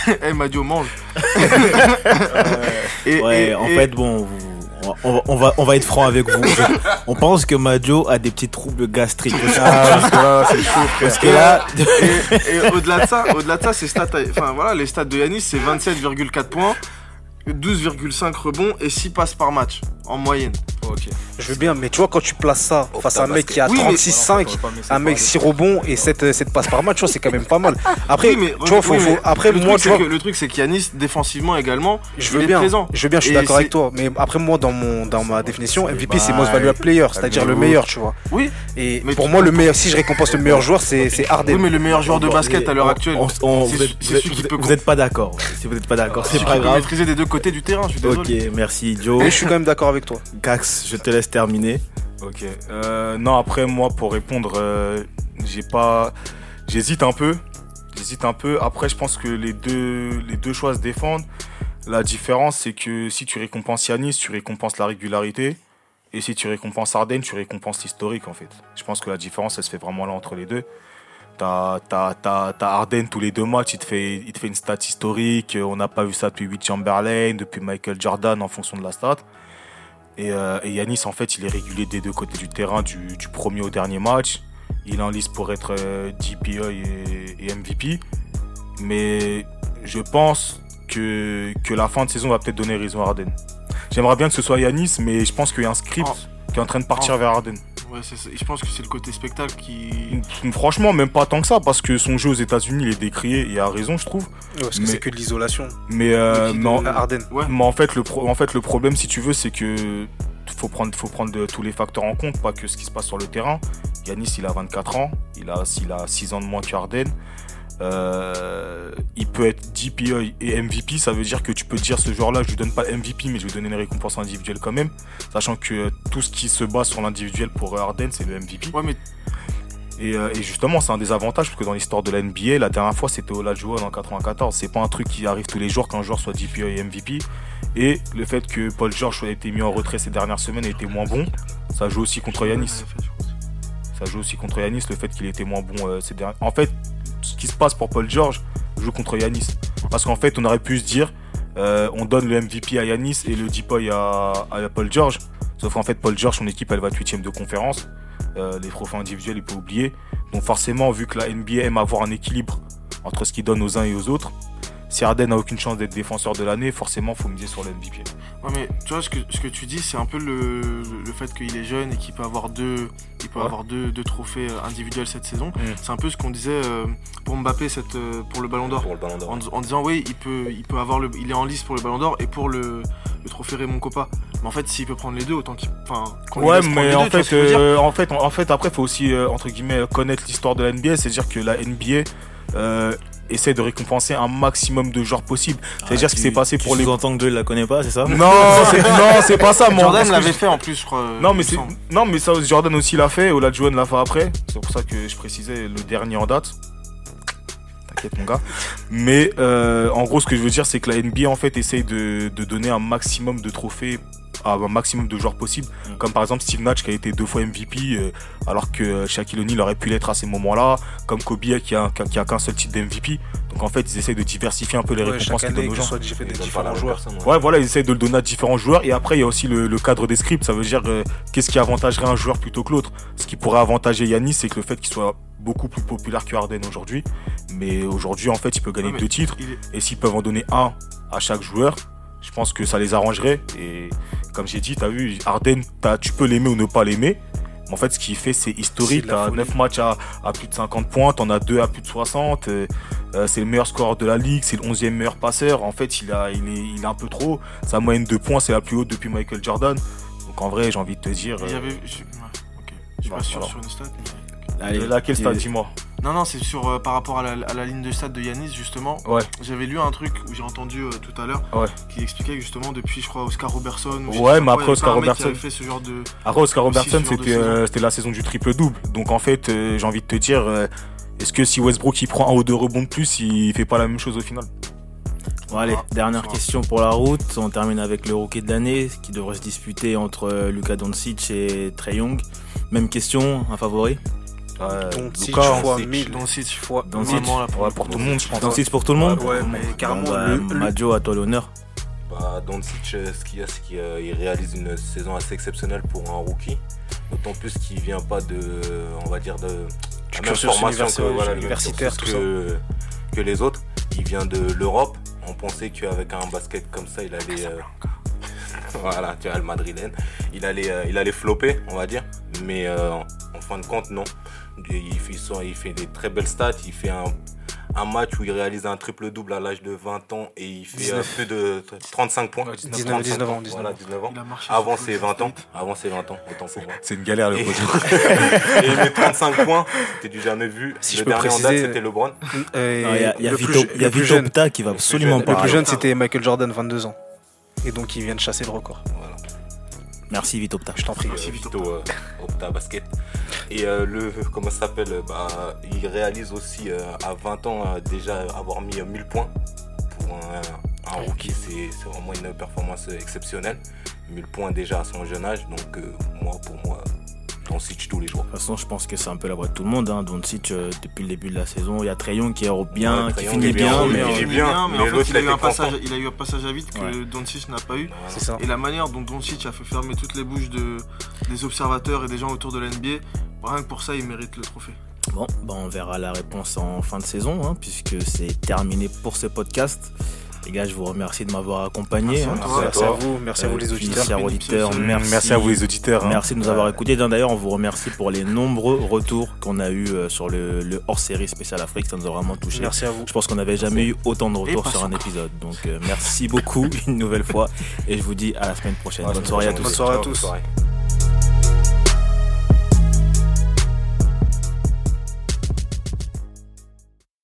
C'est- Eh, Madio, mange. Et- Ouais, et- en et- fait, bon, vous- on, va- on va, on va être franc avec vous. on pense que Madio a des petits troubles gastriques. Ah, c'est chaud, frère. Parce que là, Et, et au-delà de ça, au-delà de ça, ces stats, enfin voilà, les stats de Yanis, c'est 27,4 points, 12,5 rebonds et 6 passes par match en moyenne. Ok. Je veux bien, mais tu vois, quand tu places ça Oh, face à un mec basket. qui a Oui, mais- 36-5, un mec 6 rebonds et 7, 7 passes par match, tu vois, c'est quand même pas mal. Après, Oui, mais- tu vois, faut, oui, faut- mais après le moi, truc, tu vois, que- le truc, c'est qu'Yanis, défensivement également, je il veux est bien, présent. je veux bien, je suis d'accord avec toi. Mais après, moi, dans, mon, dans ma définition, MVP, c'est bah, most valuable player, c'est-à-dire le meilleur, tu vois. Oui, Et pour moi, le meilleur, si je récompense le meilleur joueur, c'est Harden. oui, mais le meilleur joueur de basket à l'heure actuelle, c'est vous êtes- c'est vous êtes- celui qui vous peut êtes- vous êtes pas d'accord. Si vous n'êtes pas d'accord, c'est pas grave. maîtriser des deux côtés du terrain, je suis Ok, désolé. merci Joe. Mais je suis quand même d'accord avec toi. Gax, je te laisse terminer. Ok. Euh, non, après, moi, pour répondre, euh, j'ai pas. J'hésite un peu. J'hésite un peu. Après, je pense que les deux, les deux choix se défendent. La différence, c'est que si tu récompenses Yanis, tu récompenses la régularité. Et si tu récompenses Arden, tu récompenses l'historique, en fait. Je pense que la différence, elle se fait vraiment là entre les deux. T'as Harden tous les deux matchs, il te fait, il te fait une stat historique. On n'a pas vu ça depuis Wilt Chamberlain, depuis Michael Jordan en fonction de la stat. Et, euh, et Yanis, en fait, il est régulier des deux côtés du terrain, du, du premier au dernier match. Il est en liste pour être euh, DPI et, et MVP. Mais je pense que, que la fin de saison va peut-être donner raison à Harden. J'aimerais bien que ce soit Yanis, mais je pense qu'il y a un script Oh. qui est en train de partir Oh. vers Harden. Ouais, c'est ça. Et je pense que c'est le côté spectacle qui. Franchement, même pas tant que ça, parce que son jeu aux États-Unis, il est décrié, et à raison, je trouve. Ouais, Parce que Mais- c'est que de l'isolation. Mais, euh, mais en- de- Harden. Ouais. Mais en fait, le pro- en fait, le problème, si tu veux, c'est que faut prendre, faut prendre de- tous les facteurs en compte, pas que ce qui se passe sur le terrain. Yanis, il a 24 ans, il a, il a 6 ans de moins que Harden. Euh, il peut être DPI et MVP, ça veut dire que tu peux dire ce joueur-là, je lui donne pas MVP, mais je lui donne une récompense individuelle quand même, sachant que tout ce qui se base sur l'individuel pour Harden, c'est le MVP. Ouais, mais Et, euh, et justement, c'est un des avantages, parce que dans l'histoire de la NBA, la dernière fois, c'était Olajuwon en 94. C'est pas un truc qui arrive tous les jours qu'un joueur soit DPI et MVP. Et le fait que Paul George ait été mis en retrait ces dernières semaines et était moins bon, ça joue aussi contre Yanis. Ça joue aussi contre Yanis, le fait qu'il était moins bon euh, ces dernières... En fait, ce qui se passe pour Paul George joue contre Yanis. Parce qu'en fait, on aurait pu se dire, euh, on donne le MVP à Yanis et le DPI à, à Paul George. Sauf qu'en fait, Paul George, son équipe, elle va 8 de conférence. Euh, les trophées individuels, il peut oublier. Donc forcément, vu que la NBA aime avoir un équilibre entre ce qu'il donne aux uns et aux autres, si Harden n'a aucune chance d'être défenseur de l'année, forcément, faut miser sur le MVP. Ouais, mais tu vois, ce que, ce que tu dis, c'est un peu le, le fait qu'il est jeune et qu'il peut avoir deux, il peut Ouais. avoir deux, deux trophées euh, individuels cette saison. Mm. C'est un peu ce qu'on disait euh, pour Mbappé cette, euh, pour le Ballon d'Or. Pour le ballon d'or. En, en disant, oui, il peut, il peut avoir le, il est en lice pour le Ballon d'Or et pour le, le trophée Raymond Coppa. Mais en fait, s'il peut prendre les deux, autant qu'il. Enfin, Ouais, mais en deux, fait, euh, en fait, en, en fait, après, faut aussi euh, entre guillemets connaître l'histoire de la NBA, c'est-à-dire que la NBA euh, essaie de récompenser un maximum de joueurs possible. C'est-à-dire ce qui s'est passé pour les. sous-entends que Joe la connaît pas, c'est ça? Non, c'est non, c'est pas ça. moi, Jordan l'avait je- fait en plus, je crois. Non, il mais c'est non, mais ça Jordan aussi l'a fait. Olajuwon l'a fait après. C'est pour ça que je précisais le dernier en date. T'inquiète mon gars. Mais euh, en gros, ce que je veux dire, c'est que la NBA en fait essaye de, de donner un maximum de trophées à un maximum de joueurs possible. Mm. Comme par exemple Steve Nash qui a été deux fois MVP, euh, alors que Shaquille O'Neal aurait pu l'être à ces moments-là. Comme Kobe qui a, qui a- qui a qu'un seul titre d'MVP. Donc en fait, ils essayent de diversifier un peu les Ouais, récompenses qu'ils donnent aux gens. soit des différents joueurs. personne, ouais. Ouais, voilà, ils essayent de le donner à différents joueurs. Et après, il y a aussi le, le cadre des scripts. Ça veut dire euh, qu'est-ce qui avantagerait un joueur plutôt que l'autre? Ce qui pourrait avantager Yanis, c'est que le fait qu'il soit beaucoup plus populaire que Harden aujourd'hui. Mais aujourd'hui, en fait, il peut gagner Ouais, deux titres. est- Et s'ils peuvent en donner un à chaque joueur, je pense que ça les arrangerait. Et comme j'ai dit, t'as vu, Harden, t'as- tu peux l'aimer ou ne pas l'aimer. Mais en fait, ce qu'il fait, c'est historique. Folie. 9 matchs à, à plus de 50 points, t'en as 2 à plus de 60. euh, euh, c'est le meilleur scoreur de la ligue, c'est le 11e meilleur passeur. En fait, il, a, il, est, il est un peu trop. Sa moyenne de points, c'est la plus haute depuis Michael Jordan. Donc en vrai, j'ai envie de te dire. Il y euh, avait. je- ouais, ok. Je suis Bah, pas sûr sur une stat. mais- Allez, laquelle tu- stade, dis-moi Non, non, c'est sur euh, par rapport à la, à la ligne de stade de Yanis, justement. Ouais. J'avais lu un truc où j'ai entendu euh, tout à l'heure Ouais. qui expliquait que justement depuis, je crois, Oscar Robertson. Ouais, mais après, Oscar Robertson- avait fait ce genre de. Après, Oscar Robertson, c'était euh, la saison du triple-double. Donc en fait, euh, j'ai envie de te dire, euh, est-ce que si Westbrook il prend un ou deux rebonds de plus, il fait pas la même chose au final? Bon, allez, Ah, dernière question pour la route. On termine avec le rookie de l'année qui devrait se disputer entre euh, Luka Doncic et Trey Young. Même question, un favori? Ouais, Doncic Luka, fois Doncic. 1000. Doncic. fois Doncic. Vraiment, là, pour Ouais, tout le monde, je pense. Dans 6 pour tout le monde Ouais, mais carrément, Majo, à toi l'honneur. Bah, Doncic, euh, ce qu'il y a, c'est qu'il euh, il réalise une saison assez exceptionnelle pour un rookie. D'autant plus qu'il vient pas de, on va dire, de Du la même formation que, voilà, universitaire, tout que, que les autres. Il vient de l'Europe. On pensait qu'avec un basket comme ça, il allait. euh, voilà, tu vois, le madrilène. Il allait, euh, il allait flopper, on va dire. Mais euh, en fin de compte, non. Il, fait- il des très belles stats. Il fait un, un match où il réalise un triple-double à l'âge de 20 ans et il fait euh, 19. plus de 35 points. Ouais, 19, 19, 19 ans, 19 Voilà, ans. 19 ans. Il a marché Avant ses Golden 20 ans. Avant ses 20 ans, autant pour moi. C'est une galère le Et, projet. et il met 35 points, c'était du jamais vu. Si le je peux dernier en date, c'était LeBron. Euh, Il y a, Vito, plus, il y a le plus Vito jeune, Opta qui va absolument pas. le plus jeune, c'était Michael Jordan, 22 ans. Et donc, il vient de chasser le record. Voilà. Merci Vito Opta. Je t'en prie. Euh, Vito, euh, Opta Basket. Et euh, le, comment ça s'appelle euh, bah, Il réalise aussi euh, à 20 ans euh, déjà avoir mis euh, 1000 points. Pour un, un rookie, c'est c'est vraiment une performance exceptionnelle. 1000 points déjà à son jeune âge. Donc, euh, moi, pour moi, tous les jours. De toute façon, je pense que c'est un peu la voix de tout le monde. Hein. Doncic, euh, depuis le début de la saison, il y a Trayon qui est bien, Ouais, qui finit bien, bien, mais il est bien, mais, mais en fait, il a, eu un passage, constant. il a eu un passage à vide que Ouais. Doncic n'a pas eu. Ça. Et la manière dont Doncic a fait fermer toutes les bouches de, des observateurs et des gens autour de la NBA, rien que pour ça, il mérite le trophée. Bon, bah, on verra la réponse en fin de saison, hein, puisque c'est terminé pour ce podcast. Les gars, je vous remercie de m'avoir accompagné. Merci à hein. toi. Merci à vous, merci à Euh, vous les puis, auditeurs. chers auditeurs, Merci. merci. Merci à vous les auditeurs. hein. Merci de nous avoir écoutés. D'ailleurs, on vous remercie pour les nombreux retours qu'on a eu euh, sur le, le hors-série spécial Afrique. Ça nous a vraiment touché. Merci à vous. Je pense qu'on n'avait jamais eu autant de retours sur un épisode. Donc, euh, merci beaucoup une nouvelle fois. Et je vous dis à la semaine prochaine. À Bonne soirée à tous. Bonne soirée à tous. bonne soirée.